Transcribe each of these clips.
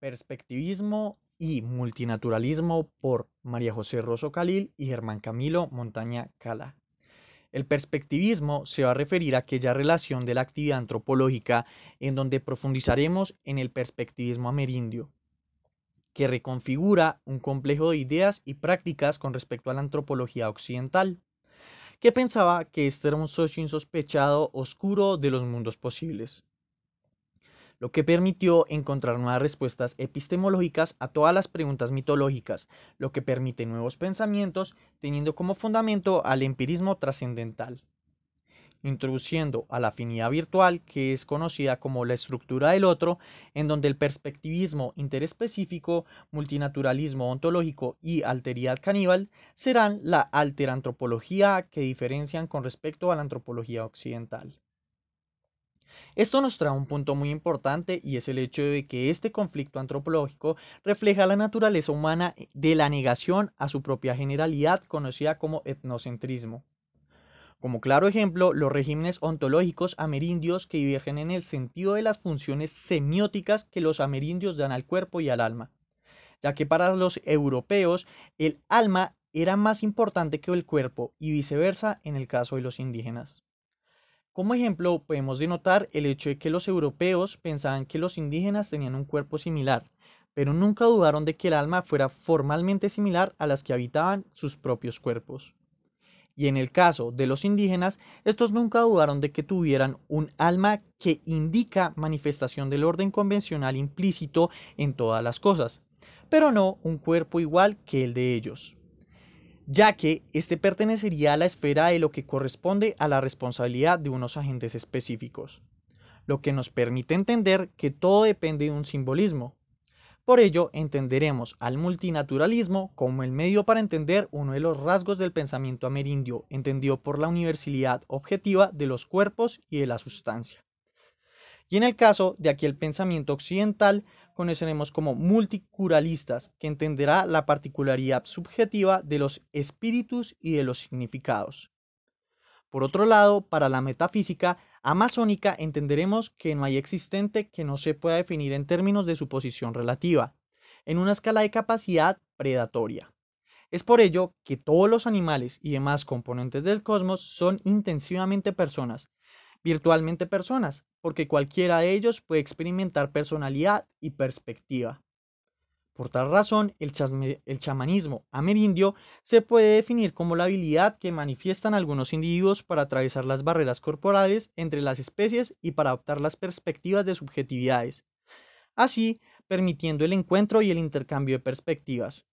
Perspectivismo y Multinaturalismo por María José Rosso Calil y Germán Camilo Montaña Cala. El perspectivismo se va a referir a aquella relación de la actividad antropológica en donde profundizaremos en el perspectivismo amerindio, que reconfigura un complejo de ideas y prácticas con respecto a la antropología occidental, que pensaba que este era un socio insospechado oscuro de los mundos posibles lo que permitió encontrar nuevas respuestas epistemológicas a todas las preguntas mitológicas, lo que permite nuevos pensamientos teniendo como fundamento al empirismo trascendental, introduciendo a la afinidad virtual que es conocida como la estructura del otro, en donde el perspectivismo interespecífico, multinaturalismo ontológico y alteridad caníbal serán la alterantropología que diferencian con respecto a la antropología occidental. Esto nos trae un punto muy importante y es el hecho de que este conflicto antropológico refleja la naturaleza humana de la negación a su propia generalidad conocida como etnocentrismo. Como claro ejemplo, los regímenes ontológicos amerindios que divergen en el sentido de las funciones semióticas que los amerindios dan al cuerpo y al alma, ya que para los europeos el alma era más importante que el cuerpo y viceversa en el caso de los indígenas. Como ejemplo, podemos denotar el hecho de que los europeos pensaban que los indígenas tenían un cuerpo similar, pero nunca dudaron de que el alma fuera formalmente similar a las que habitaban sus propios cuerpos. Y en el caso de los indígenas, estos nunca dudaron de que tuvieran un alma que indica manifestación del orden convencional implícito en todas las cosas, pero no un cuerpo igual que el de ellos ya que éste pertenecería a la esfera de lo que corresponde a la responsabilidad de unos agentes específicos, lo que nos permite entender que todo depende de un simbolismo. Por ello, entenderemos al multinaturalismo como el medio para entender uno de los rasgos del pensamiento amerindio, entendido por la universalidad objetiva de los cuerpos y de la sustancia. Y en el caso de aquel pensamiento occidental, conoceremos como multicuralistas, que entenderá la particularidad subjetiva de los espíritus y de los significados. Por otro lado, para la metafísica amazónica entenderemos que no hay existente que no se pueda definir en términos de su posición relativa, en una escala de capacidad predatoria. Es por ello que todos los animales y demás componentes del cosmos son intensivamente personas, virtualmente personas, porque cualquiera de ellos puede experimentar personalidad y perspectiva. Por tal razón, el, chamanismo amerindio se puede definir como la habilidad que manifiestan algunos individuos para atravesar las barreras corporales entre las especies y para adoptar las perspectivas de subjetividades, así permitiendo el encuentro y el intercambio de perspectivas.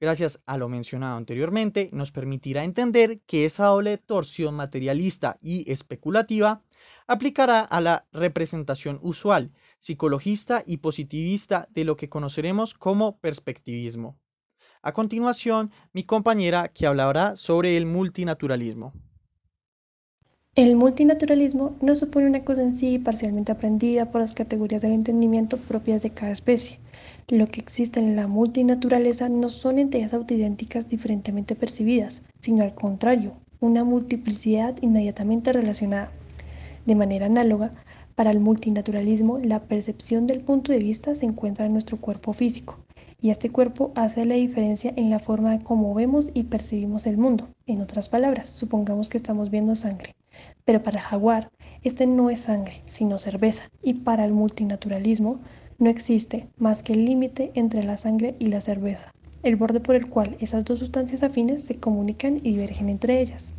Gracias a lo mencionado anteriormente, nos permitirá entender que esa doble torsión materialista y especulativa aplicará a la representación usual, psicologista y positivista de lo que conoceremos como perspectivismo. A continuación, mi compañera que hablará sobre el multinaturalismo. El multinaturalismo no supone una cosa en sí parcialmente aprendida por las categorías del entendimiento propias de cada especie. Lo que existe en la multinaturaleza no son entidades autoidénticas diferentemente percibidas, sino al contrario, una multiplicidad inmediatamente relacionada. De manera análoga, para el multinaturalismo, la percepción del punto de vista se encuentra en nuestro cuerpo físico, y este cuerpo hace la diferencia en la forma en cómo vemos y percibimos el mundo. En otras palabras, supongamos que estamos viendo sangre, pero para jaguar, este no es sangre, sino cerveza, y para el multinaturalismo no existe más que el límite entre la sangre y la cerveza, el borde por el cual esas dos sustancias afines se comunican y divergen entre ellas.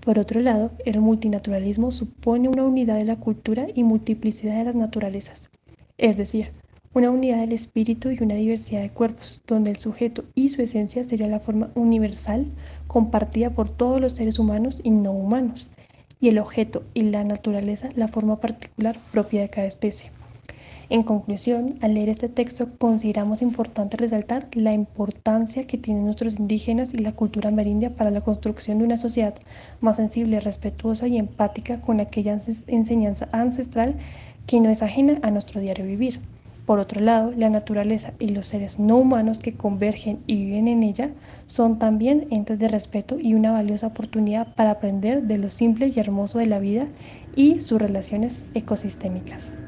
Por otro lado, el multinaturalismo supone una unidad de la cultura y multiplicidad de las naturalezas, es decir, una unidad del espíritu y una diversidad de cuerpos, donde el sujeto y su esencia sería la forma universal compartida por todos los seres humanos y no humanos, y el objeto y la naturaleza la forma particular propia de cada especie. En conclusión, al leer este texto consideramos importante resaltar la importancia que tienen nuestros indígenas y la cultura amerindia para la construcción de una sociedad más sensible, respetuosa y empática con aquella enseñanza ancestral que no es ajena a nuestro diario vivir. Por otro lado, la naturaleza y los seres no humanos que convergen y viven en ella son también entes de respeto y una valiosa oportunidad para aprender de lo simple y hermoso de la vida y sus relaciones ecosistémicas.